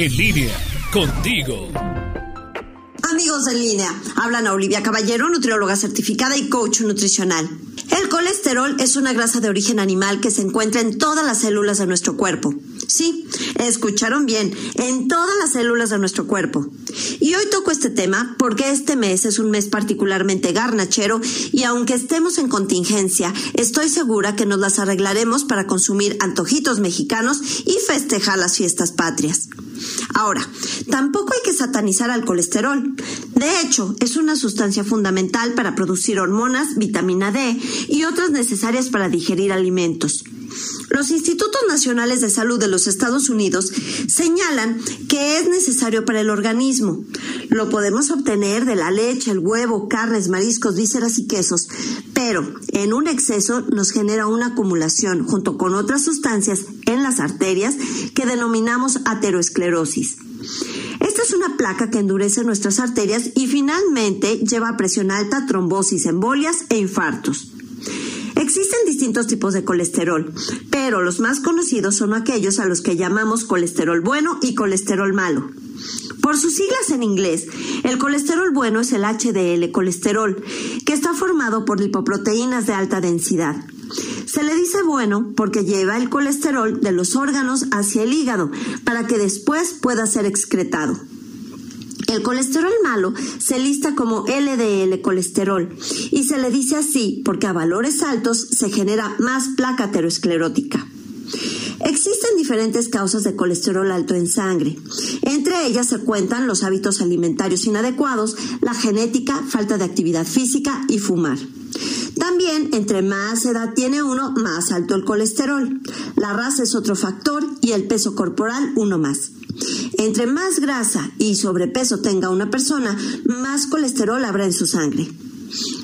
En línea, contigo. Amigos en línea, hablan a Olivia Caballero, nutrióloga certificada y coach nutricional. El colesterol es una grasa de origen animal que se encuentra en todas las células de nuestro cuerpo. Sí, escucharon bien, en todas las células de nuestro cuerpo. Y hoy toco este tema porque este mes es un mes particularmente garnachero y aunque estemos en contingencia, estoy segura que nos las arreglaremos para consumir antojitos mexicanos y festejar las fiestas patrias. Ahora, tampoco hay que satanizar al colesterol. De hecho, es una sustancia fundamental para producir hormonas, vitamina D y otras necesarias para digerir alimentos. Los Institutos Nacionales de Salud de los Estados Unidos señalan que es necesario para el organismo. Lo podemos obtener de la leche, el huevo, carnes, mariscos, vísceras y quesos, pero en un exceso nos genera una acumulación junto con otras sustancias en las arterias que denominamos ateroesclerosis. Esta es una placa que endurece nuestras arterias y finalmente lleva a presión alta, trombosis, embolias e infartos. Existen distintos tipos de colesterol, pero los más conocidos son aquellos a los que llamamos colesterol bueno y colesterol malo. Por sus siglas en inglés, el colesterol bueno es el HDL colesterol, que está formado por lipoproteínas de alta densidad. Se le dice bueno porque lleva el colesterol de los órganos hacia el hígado para que después pueda ser excretado. El colesterol malo se lista como LDL colesterol y se le dice así porque a valores altos se genera más placa aterosclerótica. Existen diferentes causas de colesterol alto en sangre. Entre ellas se cuentan los hábitos alimentarios inadecuados, la genética, falta de actividad física y fumar. También, entre más edad tiene uno, más alto el colesterol. La raza es otro factor y el peso corporal uno más. Entre más grasa y sobrepeso tenga una persona, más colesterol habrá en su sangre.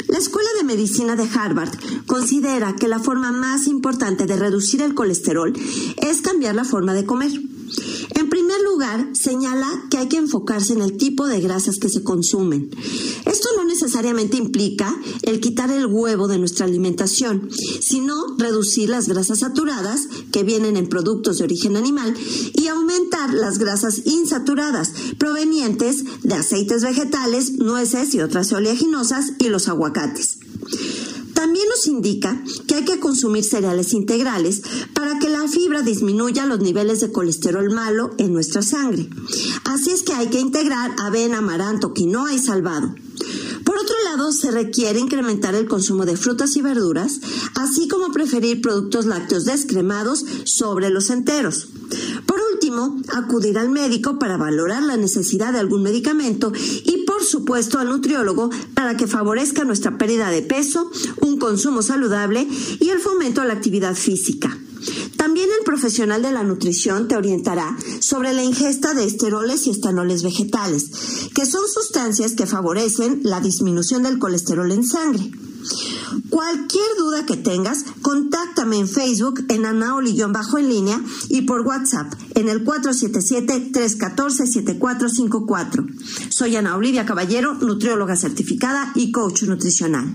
La Escuela de Medicina de Harvard considera que la forma más importante de reducir el colesterol es cambiar la forma de comer. En primer lugar, señala que hay que enfocarse en el tipo de grasas que se consumen. Esto no necesariamente implica el quitar el huevo de nuestra alimentación, sino reducir las grasas saturadas que vienen en productos de origen animal y aumentar las grasas insaturadas provenientes de aceites vegetales, nueces y otras oleaginosas y los aguacates. Indica que hay que consumir cereales integrales para que la fibra disminuya los niveles de colesterol malo en nuestra sangre. Así es que hay que integrar avena, amaranto, quinoa y salvado. Por otro lado, se requiere incrementar el consumo de frutas y verduras, así como preferir productos lácteos descremados sobre los enteros. Por último, acudir al médico para valorar la necesidad de algún medicamento y supuesto al nutriólogo para que favorezca nuestra pérdida de peso, un consumo saludable y el fomento a la actividad física. También el profesional de la nutrición te orientará sobre la ingesta de esteroles y estanoles vegetales, que son sustancias que favorecen la disminución del colesterol en sangre. Cualquier duda que tengas, contáctame en Facebook en Anaoli-bajo en línea y por WhatsApp en el 477-314-7454. Soy Ana Olivia Caballero, nutrióloga certificada y coach nutricional.